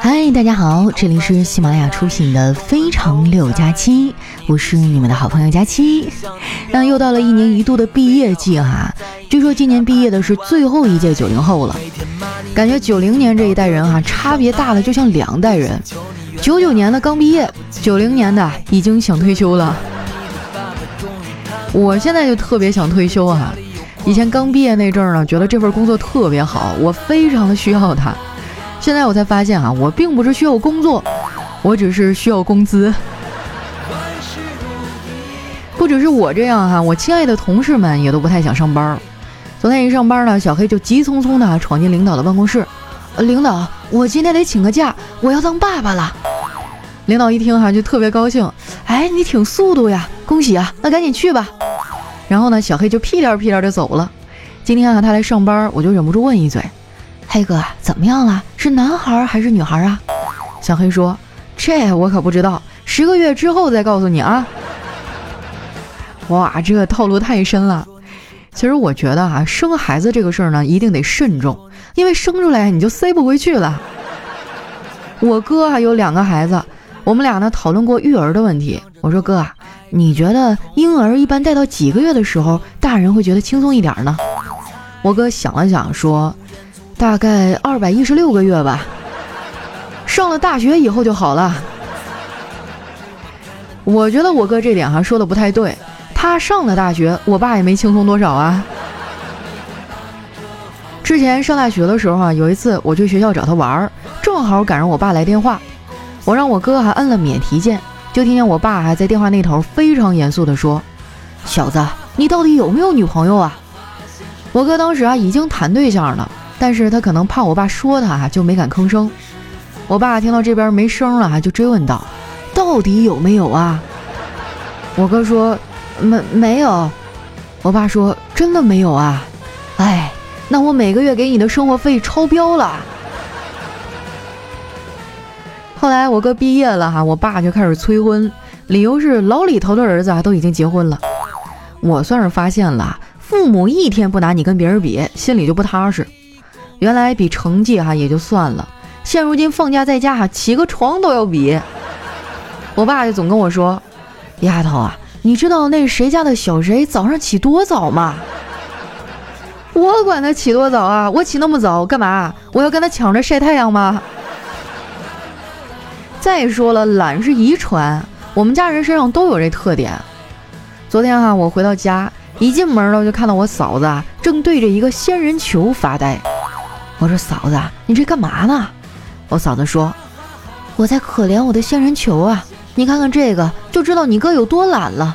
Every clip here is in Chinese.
嗨，大家好，这里是喜马拉雅出品的《非常六加七》，我是你们的好朋友佳期。那又到了一年一度的毕业季哈，据说今年毕业的是最后一届九零后了，感觉九零年这一代人哈，差别大的就像两代人。九九年的刚毕业，九零年的已经想退休了。我现在就特别想退休啊！以前刚毕业那阵儿呢，觉得这份工作特别好，我非常的需要它。现在我才发现啊，我并不是需要工作，我只是需要工资。不只是我这样哈，我亲爱的同事们也都不太想上班。昨天一上班呢，小黑就急匆匆的闯进领导的办公室。领导，我今天得请个假，我要当爸爸了。领导一听哈，就特别高兴。哎，你挺速度呀，恭喜啊！那赶紧去吧。然后呢，小黑就屁颠屁颠的走了。今天啊，他来上班，我就忍不住问一嘴：“黑哥，怎么样了？是男孩还是女孩啊？”小黑说：“这我可不知道，十个月之后再告诉你啊。”哇，这个套路太深了。其实我觉得啊，生孩子这个事儿呢，一定得慎重，因为生出来你就塞不回去了。我哥啊有两个孩子，我们俩呢讨论过育儿的问题。我说哥啊。你觉得婴儿一般带到几个月的时候，大人会觉得轻松一点呢？我哥想了想说，大概二百一十六个月吧。上了大学以后就好了。我觉得我哥这点哈说的不太对，他上了大学，我爸也没轻松多少啊。之前上大学的时候啊，有一次我去学校找他玩儿，正好赶上我爸来电话，我让我哥还摁了免提键。就听见我爸还在电话那头非常严肃地说：“小子，你到底有没有女朋友啊？”我哥当时啊已经谈对象了，但是他可能怕我爸说他，就没敢吭声。我爸听到这边没声了，就追问道：“到底有没有啊？”我哥说：“没没有。”我爸说：“真的没有啊？哎，那我每个月给你的生活费超标了。”后来我哥毕业了哈，我爸就开始催婚，理由是老李头的儿子啊都已经结婚了。我算是发现了，父母一天不拿你跟别人比，心里就不踏实。原来比成绩哈也就算了，现如今放假在家哈起个床都要比。我爸就总跟我说：“丫头啊，你知道那谁家的小谁早上起多早吗？”我管他起多早啊，我起那么早干嘛？我要跟他抢着晒太阳吗？再说了，懒是遗传，我们家人身上都有这特点。昨天哈，我回到家，一进门呢，就看到我嫂子啊，正对着一个仙人球发呆。我说：“嫂子，你这干嘛呢？”我嫂子说：“我在可怜我的仙人球啊，你看看这个，就知道你哥有多懒了。”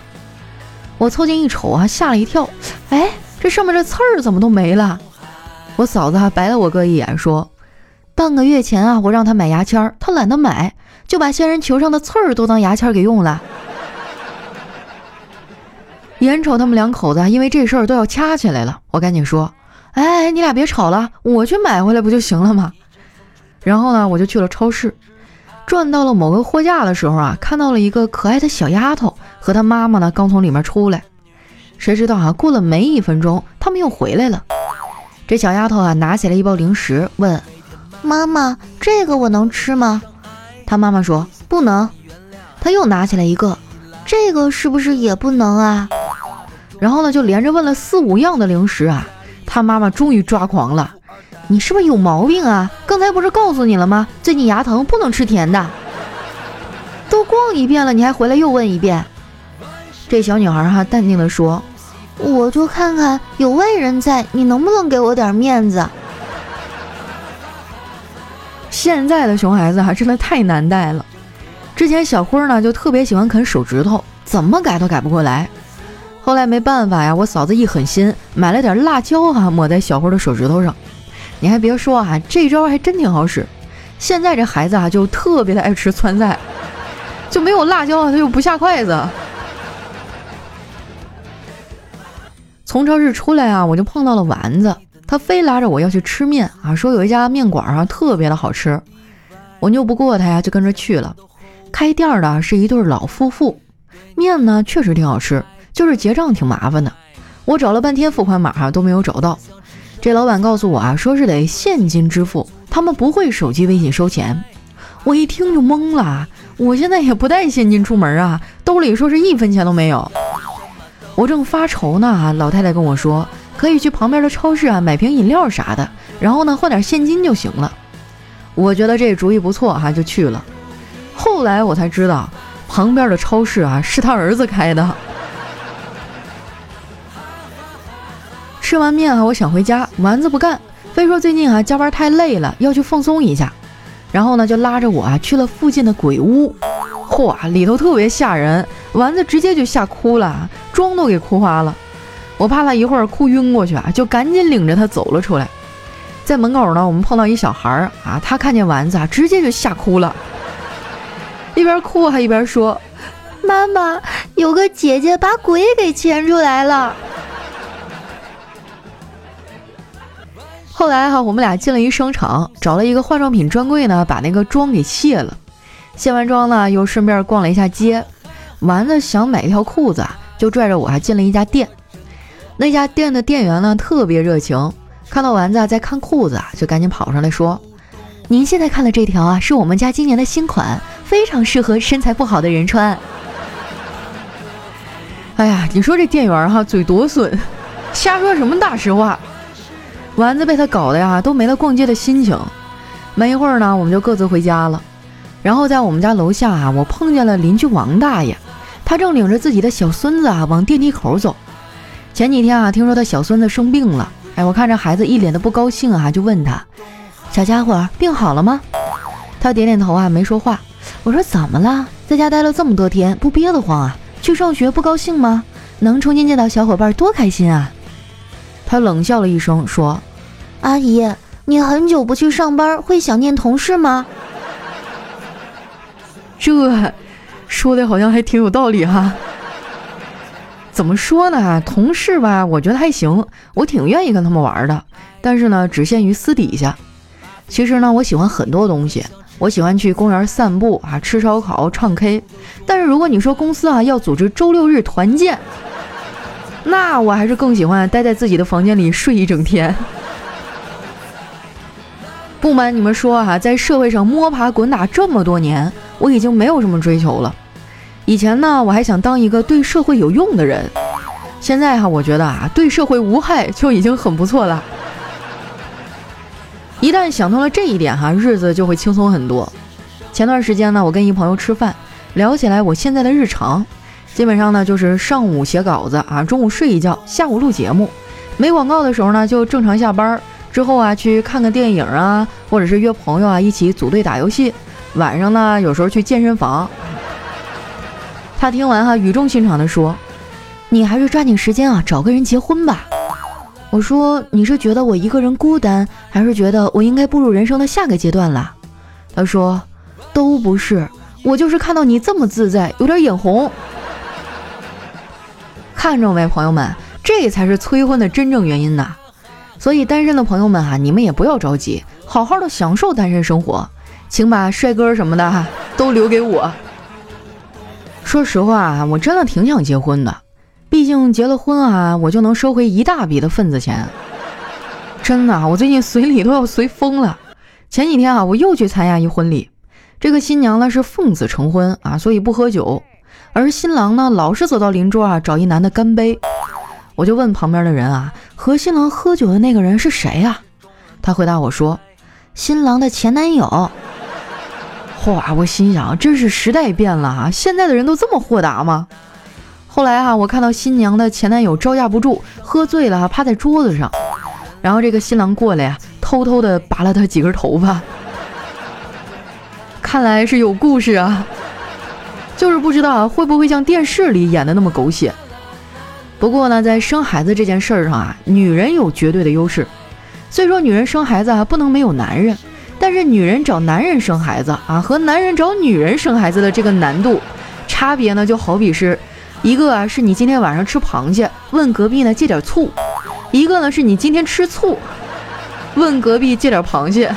我凑近一瞅啊，吓了一跳，哎，这上面这刺儿怎么都没了？我嫂子还白了我哥一眼，说：“半个月前啊，我让他买牙签，他懒得买。”就把仙人球上的刺儿都当牙签给用了。眼瞅他们两口子因为这事儿都要掐起来了，我赶紧说：“哎，你俩别吵了，我去买回来不就行了吗？”然后呢，我就去了超市，转到了某个货架的时候啊，看到了一个可爱的小丫头和她妈妈呢，刚从里面出来。谁知道啊，过了没一分钟，他们又回来了。这小丫头啊，拿起来一包零食，问：“妈妈，这个我能吃吗？”他妈妈说不能，他又拿起来一个，这个是不是也不能啊？然后呢，就连着问了四五样的零食啊。他妈妈终于抓狂了，你是不是有毛病啊？刚才不是告诉你了吗？最近牙疼，不能吃甜的。都逛一遍了，你还回来又问一遍？这小女孩哈淡定的说，我就看看有外人在，你能不能给我点面子？现在的熊孩子哈真的太难带了。之前小辉呢就特别喜欢啃手指头，怎么改都改不过来。后来没办法呀，我嫂子一狠心买了点辣椒哈，抹在小辉的手指头上。你还别说啊，这招还真挺好使。现在这孩子啊就特别的爱吃川菜，就没有辣椒啊他就不下筷子。从超市出来啊，我就碰到了丸子。他非拉着我要去吃面啊，说有一家面馆啊特别的好吃，我拗不过他呀，就跟着去了。开店的是一对老夫妇，面呢确实挺好吃，就是结账挺麻烦的。我找了半天付款码都没有找到，这老板告诉我啊，说是得现金支付，他们不会手机微信收钱。我一听就懵了，我现在也不带现金出门啊，兜里说是一分钱都没有。我正发愁呢，老太太跟我说，可以去旁边的超市啊买瓶饮料啥的，然后呢换点现金就行了。我觉得这主意不错哈，就去了。后来我才知道，旁边的超市啊是他儿子开的。吃完面啊，我想回家，丸子不干，非说最近啊加班太累了，要去放松一下。然后呢，就拉着我啊去了附近的鬼屋。嚯，里头特别吓人，丸子直接就吓哭了，妆都给哭花了。我怕他一会儿哭晕过去啊，就赶紧领着他走了出来。在门口呢，我们碰到一小孩儿啊，他看见丸子啊，直接就吓哭了，一边哭还一边说：“妈妈，有个姐姐把鬼给牵出来了。”后来哈，我们俩进了一商场，找了一个化妆品专柜呢，把那个妆给卸了。卸完妆呢，又顺便逛了一下街。丸子想买一条裤子，就拽着我还进了一家店。那家店的店员呢，特别热情，看到丸子在看裤子啊，就赶紧跑上来说：“您现在看的这条啊，是我们家今年的新款，非常适合身材不好的人穿。”哎呀，你说这店员哈，嘴多损，瞎说什么大实话。丸子被他搞的呀，都没了逛街的心情。没一会儿呢，我们就各自回家了。然后在我们家楼下啊，我碰见了邻居王大爷，他正领着自己的小孙子啊往电梯口走。前几天啊，听说他小孙子生病了，哎，我看着孩子一脸的不高兴啊，就问他：“小家伙，病好了吗？”他点点头啊，没说话。我说：“怎么了？在家待了这么多天，不憋得慌啊？去上学不高兴吗？能重新见到小伙伴，多开心啊！”他冷笑了一声，说。阿姨，你很久不去上班，会想念同事吗？这说的好像还挺有道理哈。怎么说呢？同事吧，我觉得还行，我挺愿意跟他们玩的。但是呢，只限于私底下。其实呢，我喜欢很多东西，我喜欢去公园散步啊，吃烧烤，唱 K。但是如果你说公司啊要组织周六日团建，那我还是更喜欢待在自己的房间里睡一整天。不瞒你们说哈，在社会上摸爬滚打这么多年，我已经没有什么追求了。以前呢，我还想当一个对社会有用的人。现在哈，我觉得啊，对社会无害就已经很不错了。一旦想通了这一点哈，日子就会轻松很多。前段时间呢，我跟一朋友吃饭，聊起来我现在的日常，基本上呢就是上午写稿子啊，中午睡一觉，下午录节目，没广告的时候呢就正常下班。之后啊，去看个电影啊，或者是约朋友啊一起组队打游戏。晚上呢，有时候去健身房。他听完哈，语重心长地说：“你还是抓紧时间啊，找个人结婚吧。”我说：“你是觉得我一个人孤单，还是觉得我应该步入人生的下个阶段了？”他说：“都不是，我就是看到你这么自在，有点眼红。看着没，朋友们，这才是催婚的真正原因呐。”所以单身的朋友们哈，你们也不要着急，好好的享受单身生活，请把帅哥什么的哈都留给我。说实话，我真的挺想结婚的，毕竟结了婚啊，我就能收回一大笔的份子钱。真的，我最近随礼都要随疯了。前几天啊，我又去参加一婚礼，这个新娘呢是奉子成婚啊，所以不喝酒，而新郎呢老是走到邻桌啊找一男的干杯。我就问旁边的人啊，和新郎喝酒的那个人是谁呀？他回答我说，新郎的前男友。嚯！我心想，真是时代变了啊，现在的人都这么豁达吗？后来啊，我看到新娘的前男友招架不住，喝醉了，趴在桌子上，然后这个新郎过来呀，偷偷的拔了他几根头发。看来是有故事啊，就是不知道会不会像电视里演的那么狗血。不过呢，在生孩子这件事儿上啊，女人有绝对的优势。虽说女人生孩子啊不能没有男人，但是女人找男人生孩子啊和男人找女人生孩子的这个难度差别呢，就好比是一个啊是你今天晚上吃螃蟹，问隔壁呢借点醋；一个呢是你今天吃醋，问隔壁借点螃蟹。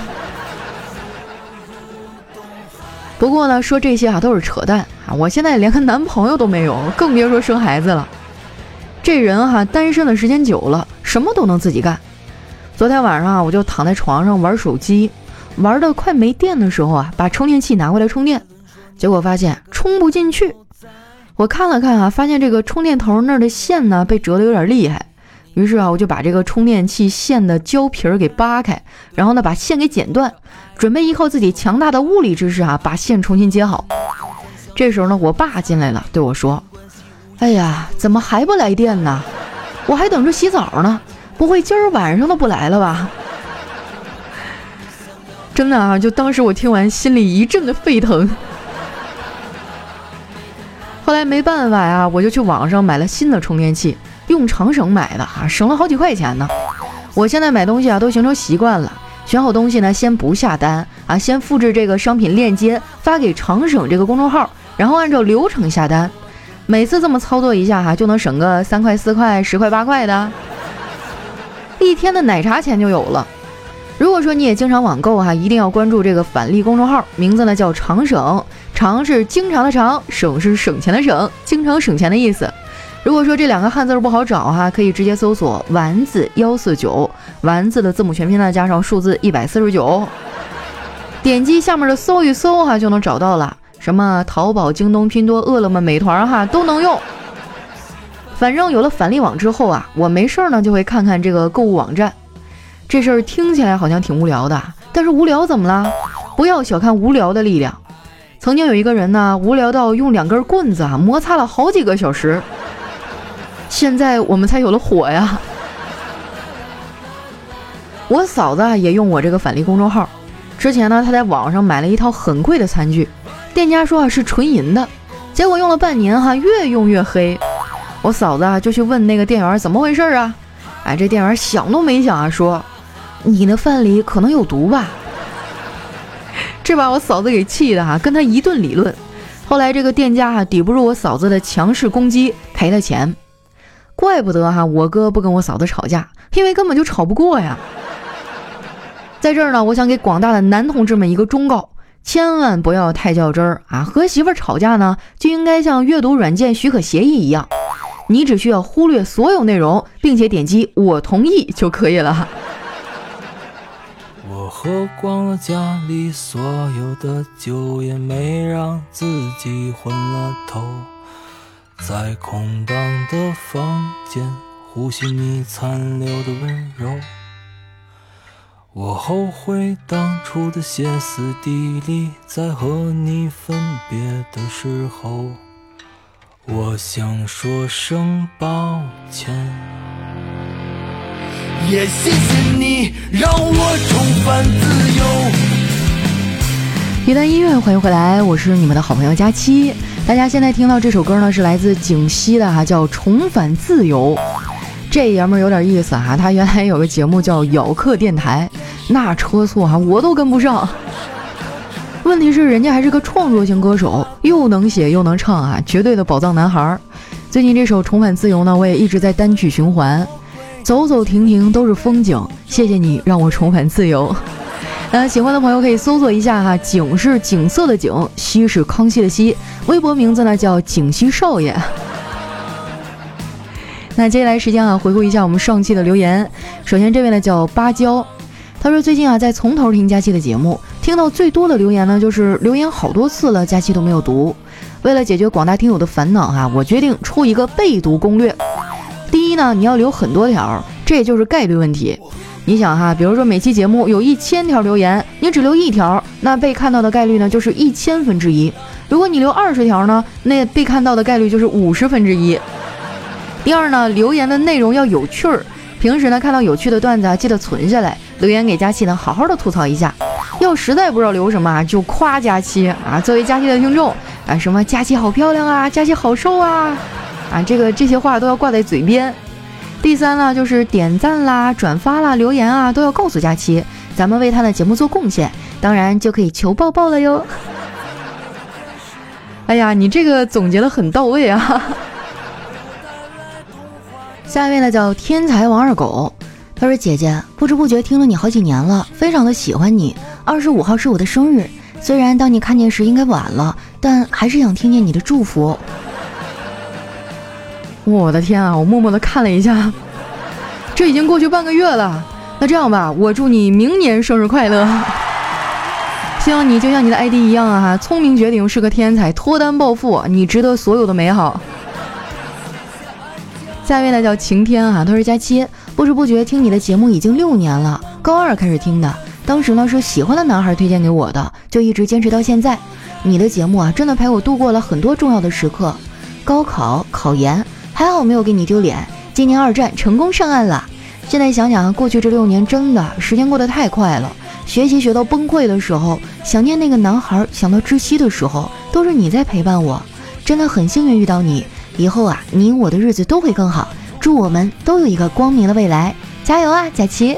不过呢，说这些啊都是扯淡啊！我现在连个男朋友都没有，更别说生孩子了。这人哈单身的时间久了，什么都能自己干。昨天晚上啊，我就躺在床上玩手机，玩的快没电的时候啊，把充电器拿过来充电，结果发现充不进去。我看了看啊，发现这个充电头那儿的线呢被折的有点厉害，于是啊，我就把这个充电器线的胶皮儿给扒开，然后呢把线给剪断，准备依靠自己强大的物理知识啊把线重新接好。这时候呢，我爸进来了，对我说：“哎呀，怎么还不来电呢？我还等着洗澡呢。”不会今儿晚上都不来了吧？真的啊！就当时我听完，心里一阵的沸腾。后来没办法呀，我就去网上买了新的充电器，用长省买的啊，省了好几块钱呢。我现在买东西啊，都形成习惯了，选好东西呢，先不下单啊，先复制这个商品链接发给长省这个公众号，然后按照流程下单。每次这么操作一下哈，就能省个三块、四块、十块、八块的。一天的奶茶钱就有了。如果说你也经常网购哈，一定要关注这个返利公众号，名字呢叫常省，常是经常的常，省是省钱的省，经常省钱的意思。如果说这两个汉字不好找哈，可以直接搜索丸子幺四九，丸子的字母全拼呢加上数字一百四十九，点击下面的搜一搜哈就能找到了。什么淘宝、京东、拼多多、饿了么、美团哈都能用。反正有了返利网之后啊，我没事儿呢就会看看这个购物网站。这事儿听起来好像挺无聊的，但是无聊怎么了？不要小看无聊的力量。曾经有一个人呢，无聊到用两根棍子啊摩擦了好几个小时。现在我们才有了火呀。我嫂子也用我这个返利公众号，之前呢她在网上买了一套很贵的餐具，店家说啊是纯银的，结果用了半年哈，越用越黑。我嫂子啊，就去问那个店员怎么回事啊？哎，这店员想都没想啊，说你的饭里可能有毒吧？这把我嫂子给气的哈，跟他一顿理论。后来这个店家哈抵不住我嫂子的强势攻击，赔了钱。怪不得哈，我哥不跟我嫂子吵架，因为根本就吵不过呀。在这儿呢，我想给广大的男同志们一个忠告：千万不要太较真儿啊！和媳妇吵架呢，就应该像阅读软件许可协议一样。你只需要忽略所有内容，并且点击“我同意”就可以了。喝光了家里所有的酒，也没让自己昏了头，在空荡的房间呼吸你残留的温柔。我后悔当初的歇斯底里，在和你分别的时候。我想说声抱歉，也谢谢你让我重返自由。一段音乐，欢迎回来，我是你们的好朋友佳期。大家现在听到这首歌呢，是来自景熙的哈，叫《重返自由》。这爷们儿有点意思哈，他原来有个节目叫咬客电台，那车速哈我都跟不上。问题是，人家还是个创作型歌手，又能写又能唱啊，绝对的宝藏男孩。最近这首《重返自由》呢，我也一直在单曲循环，走走停停都是风景。谢谢你让我重返自由。那 喜欢的朋友可以搜索一下哈，景是景色的景，熙是康熙的熙，微博名字呢叫景熙少爷。那接下来时间啊，回顾一下我们上期的留言。首先这位呢叫芭蕉，他说最近啊在从头听佳期的节目。听到最多的留言呢，就是留言好多次了，佳期都没有读。为了解决广大听友的烦恼哈，我决定出一个备读攻略。一呢，你要留很多条，这也就是概率问题。你想哈，比如说每期节目有一千条留言，你只留一条，那被看到的概率呢就是一千分之一。如果你留二十条呢，那被看到的概率就是五十分之一。第二呢，留言的内容要有趣儿。平时呢看到有趣的段子啊，记得存下来，留言给佳期呢，好好的吐槽一下。要实在不知道留什么啊，就夸佳期啊！作为佳期的听众啊，什么佳期好漂亮啊，佳期好瘦啊，啊，这个这些话都要挂在嘴边。第三呢，就是点赞啦、转发啦、留言啊，都要告诉佳期，咱们为他的节目做贡献，当然就可以求抱抱了哟。哎呀，你这个总结的很到位啊！下一位呢，叫天才王二狗。他说：“姐姐，不知不觉听了你好几年了，非常的喜欢你。二十五号是我的生日，虽然当你看见时应该晚了，但还是想听见你的祝福。”我的天啊！我默默的看了一下，这已经过去半个月了。那这样吧，我祝你明年生日快乐。希望你就像你的 ID 一样啊，聪明绝顶，是个天才，脱单暴富，你值得所有的美好。下一位呢叫晴天啊，他说佳期，不知不觉听你的节目已经六年了，高二开始听的，当时呢是喜欢的男孩推荐给我的，就一直坚持到现在。你的节目啊，真的陪我度过了很多重要的时刻，高考、考研，还好没有给你丢脸。今年二战成功上岸了，现在想想过去这六年真的时间过得太快了。学习学到崩溃的时候，想念那个男孩，想到窒息的时候，都是你在陪伴我，真的很幸运遇到你。以后啊，你我的日子都会更好，祝我们都有一个光明的未来，加油啊，佳琪！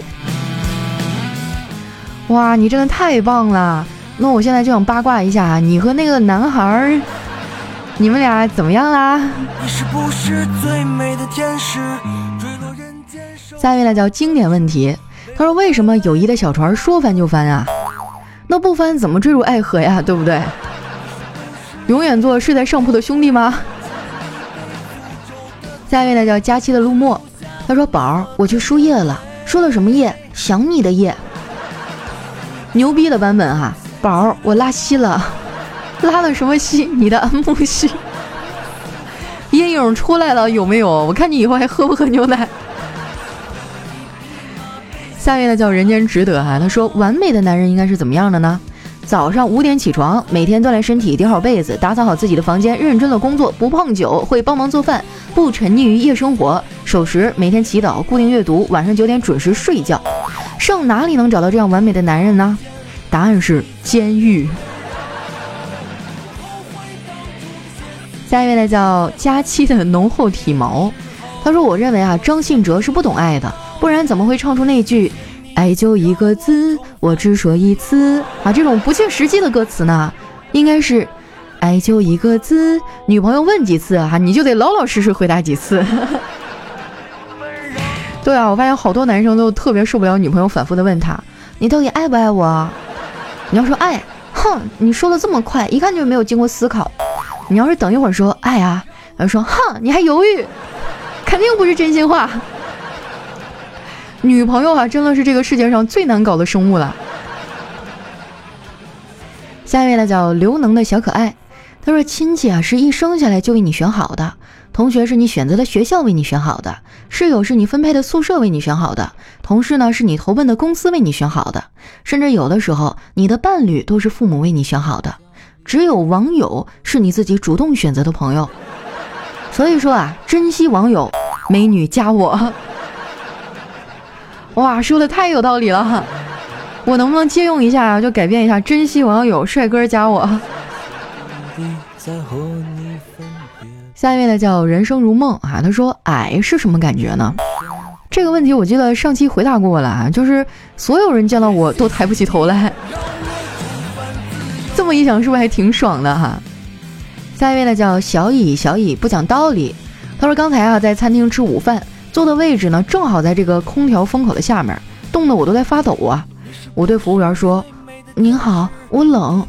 哇，你真的太棒了！那我现在就想八卦一下，你和那个男孩，你们俩怎么样啦？下一位呢叫经典问题。他说：“为什么友谊的小船说翻就翻啊？那不翻怎么坠入爱河呀？对不对？永远做睡在上铺的兄弟吗？”下一位呢叫佳期的陆墨，他说：“宝儿，我去输液了，输了什么液？想你的液。牛逼的版本哈，宝儿，我拉稀了，拉了什么稀？你的安慕希。阴影出来了有没有？我看你以后还喝不喝牛奶？”下面呢叫人间值得哈，他说完美的男人应该是怎么样的呢？早上五点起床，每天锻炼身体，叠好被子，打扫好自己的房间，认真的工作，不碰酒，会帮忙做饭，不沉溺于夜生活，守时，每天祈祷，固定阅读，晚上九点准时睡觉。上哪里能找到这样完美的男人呢？答案是监狱。下一位呢叫佳期的浓厚体毛，他说我认为啊张信哲是不懂爱的。不然怎么会唱出那句“爱就一个字，我只说一次”啊？这种不切实际的歌词呢？应该是“爱就一个字，女朋友问几次啊，你就得老老实实回答几次”。对啊，我发现好多男生都特别受不了女朋友反复的问他：“你到底爱不爱我？”你要说爱，哼，你说的这么快，一看就没有经过思考。你要是等一会儿说爱啊，他说哼，你还犹豫，肯定不是真心话。女朋友啊，真的是这个世界上最难搞的生物了。下一位呢，叫刘能的小可爱，他说：“亲戚啊，是一生下来就为你选好的；同学是你选择的学校为你选好的；室友是你分配的宿舍为你选好的；同事呢，是你投奔的公司为你选好的；甚至有的时候，你的伴侣都是父母为你选好的。只有网友是你自己主动选择的朋友。所以说啊，珍惜网友，美女加我。”哇，说的太有道理了，我能不能借用一下啊？就改变一下，珍惜网友，帅哥加我。下一位呢叫人生如梦啊，他说矮是什么感觉呢？这个问题我记得上期回答过了啊，就是所有人见到我都抬不起头来。这么一想，是不是还挺爽的哈？下一位呢叫小乙，小乙不讲道理，他说刚才啊在餐厅吃午饭。坐的位置呢，正好在这个空调风口的下面，冻得我都在发抖啊！我对服务员说：“您好，我冷。”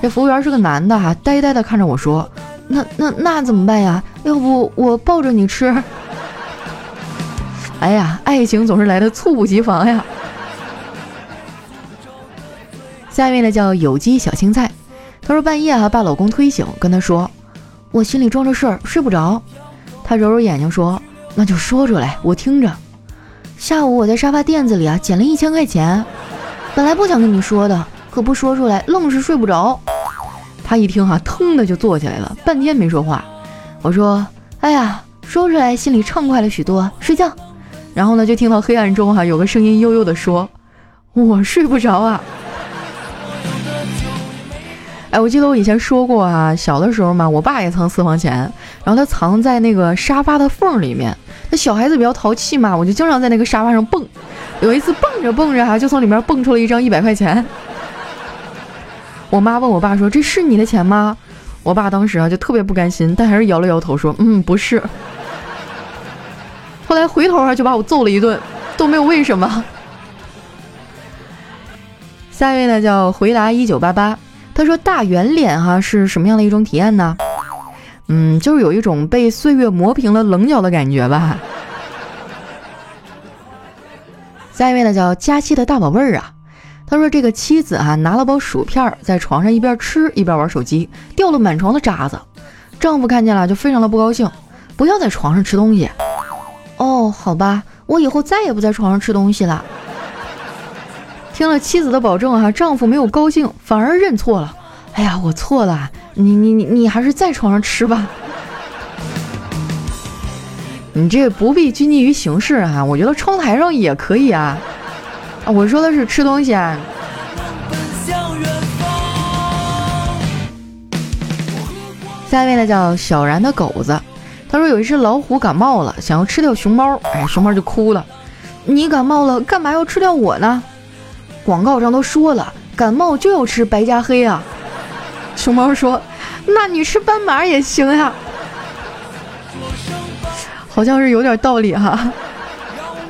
这服务员是个男的哈，呆呆的看着我说：“那那那怎么办呀？要不我抱着你吃？” 哎呀，爱情总是来的猝不及防呀！下一位呢叫有机小青菜，他说半夜啊把老公推醒，跟他说：“我心里装着事儿，睡不着。”他揉揉眼睛说。那就说出来，我听着。下午我在沙发垫子里啊捡了一千块钱，本来不想跟你说的，可不说出来，愣是睡不着。他一听哈，腾的就坐起来了，半天没说话。我说：“哎呀，说出来心里畅快了许多，睡觉。”然后呢，就听到黑暗中哈有个声音悠悠的说：“我睡不着啊。”哎，我记得我以前说过啊，小的时候嘛，我爸也藏私房钱，然后他藏在那个沙发的缝里面。那小孩子比较淘气嘛，我就经常在那个沙发上蹦。有一次蹦着蹦着哈，就从里面蹦出了一张一百块钱。我妈问我爸说：“这是你的钱吗？”我爸当时啊就特别不甘心，但还是摇了摇头说：“嗯，不是。”后来回头啊就把我揍了一顿，都没有为什么。下一位呢叫回答一九八八，他说：“大圆脸哈是什么样的一种体验呢？”嗯，就是有一种被岁月磨平了棱角的感觉吧。下一位呢叫佳期的大宝贝儿啊，他说这个妻子啊拿了包薯片在床上一边吃一边玩手机，掉了满床的渣子，丈夫看见了就非常的不高兴，不要在床上吃东西。哦，好吧，我以后再也不在床上吃东西了。听了妻子的保证啊，丈夫没有高兴，反而认错了。哎呀，我错了，你你你你还是在床上吃吧。你这不必拘泥于形式啊，我觉得窗台上也可以啊。啊，我说的是吃东西啊。下一位呢叫小然的狗子，他说有一只老虎感冒了，想要吃掉熊猫，哎，熊猫就哭了。你感冒了，干嘛要吃掉我呢？广告上都说了，感冒就要吃白加黑啊。熊猫说，那你吃斑马也行呀。好像是有点道理哈。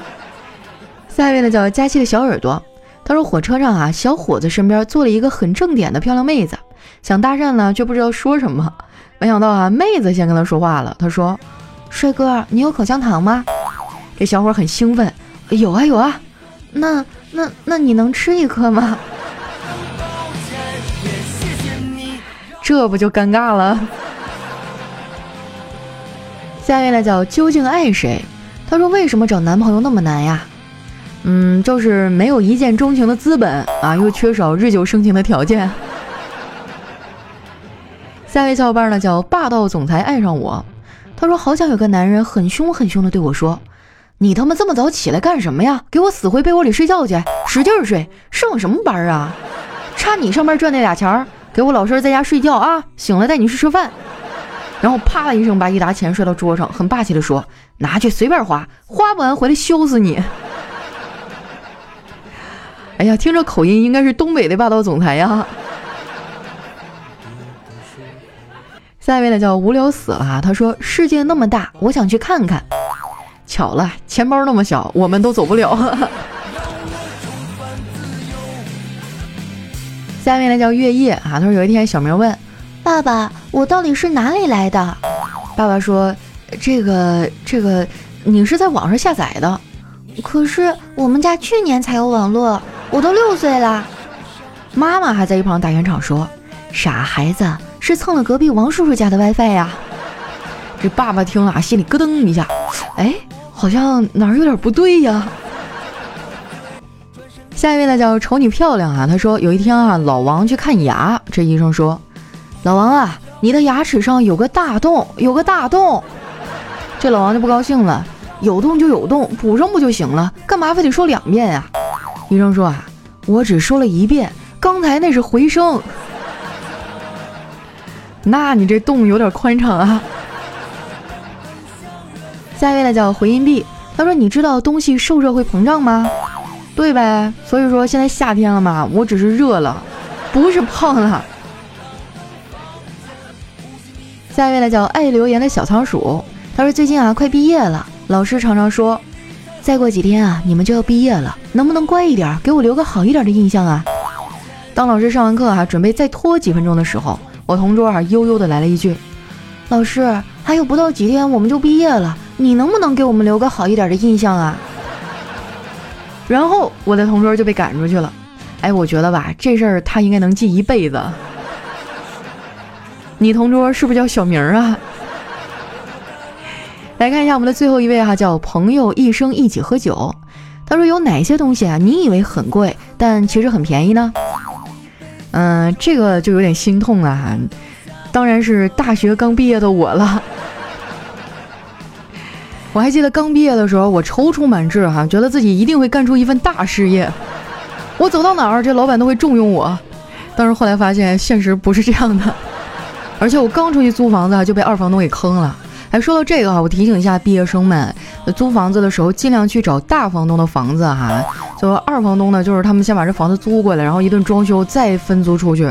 下一位呢叫佳期的小耳朵，他说火车上啊，小伙子身边坐了一个很正点的漂亮妹子，想搭讪呢，却不知道说什么。没想到啊，妹子先跟他说话了。他说：“帅哥，你有口香糖吗？”这小伙很兴奋：“有啊有啊，那那那你能吃一颗吗？”这不就尴尬了。下一位呢叫究竟爱谁？他说为什么找男朋友那么难呀？嗯，就是没有一见钟情的资本啊，又缺少日久生情的条件。下一位小伙伴呢叫霸道总裁爱上我。他说好想有个男人很凶很凶的对我说：“你他妈这么早起来干什么呀？给我死回被窝里睡觉去，使劲睡，上什么班啊？差你上班赚那俩钱儿，给我老实在家睡觉啊！醒了带你去吃饭。”然后啪的一声把一沓钱摔到桌上，很霸气的说：“拿去随便花，花不完回来羞死你！” 哎呀，听着口音应该是东北的霸道总裁呀。下一位呢叫无聊死了，他说：“世界那么大，我想去看看。”巧了，钱包那么小，我们都走不了。下一位呢叫月夜啊，他说有一天小明问。爸爸，我到底是哪里来的？爸爸说：“这个，这个，你是在网上下载的。可是我们家去年才有网络，我都六岁了。”妈妈还在一旁打圆场说：“傻孩子，是蹭了隔壁王叔叔家的 WiFi 呀。”这爸爸听了啊，心里咯噔一下，哎，好像哪儿有点不对呀。下一位呢叫瞅你漂亮啊，他说有一天啊，老王去看牙，这医生说。老王啊，你的牙齿上有个大洞，有个大洞。这老王就不高兴了，有洞就有洞，补上不就行了？干嘛非得说两遍呀？医生说啊，我只说了一遍，刚才那是回声。那你这洞有点宽敞啊。下一位呢叫回音壁，他说你知道东西受热会膨胀吗？对呗，所以说现在夏天了嘛，我只是热了，不是胖了。下一位呢叫爱留言的小仓鼠，他说最近啊快毕业了，老师常常说，再过几天啊你们就要毕业了，能不能乖一点，给我留个好一点的印象啊？当老师上完课啊准备再拖几分钟的时候，我同桌啊悠悠的来了一句，老师还有不到几天我们就毕业了，你能不能给我们留个好一点的印象啊？然后我的同桌就被赶出去了，哎，我觉得吧这事儿他应该能记一辈子。你同桌是不是叫小明啊？来看一下我们的最后一位哈，叫朋友一生一起喝酒。他说有哪些东西啊？你以为很贵，但其实很便宜呢？嗯，这个就有点心痛啊。当然是大学刚毕业的我了。我还记得刚毕业的时候，我踌躇满志哈，觉得自己一定会干出一份大事业。我走到哪儿，这老板都会重用我。但是后来发现，现实不是这样的。而且我刚出去租房子就被二房东给坑了。哎，说到这个哈，我提醒一下毕业生们，租房子的时候尽量去找大房东的房子哈。就二房东呢，就是他们先把这房子租过来，然后一顿装修再分租出去，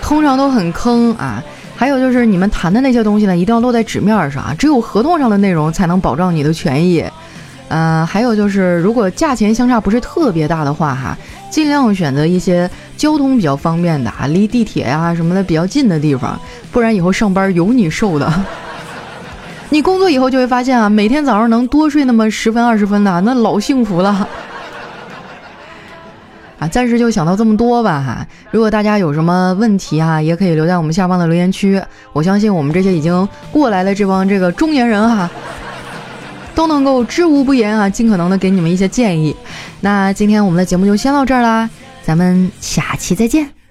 通常都很坑啊。还有就是你们谈的那些东西呢，一定要落在纸面上啊，只有合同上的内容才能保障你的权益。嗯，还有就是如果价钱相差不是特别大的话哈。尽量选择一些交通比较方便的啊，离地铁呀什么的比较近的地方，不然以后上班有你受的。你工作以后就会发现啊，每天早上能多睡那么十分二十分的，那老幸福了。暂时就想到这么多吧哈。如果大家有什么问题啊，也可以留在我们下方的留言区。我相信我们这些已经过来的这帮这个中年人哈，都能够知无不言啊，尽可能的给你们一些建议。那今天我们的节目就先到这儿啦，咱们下期再见。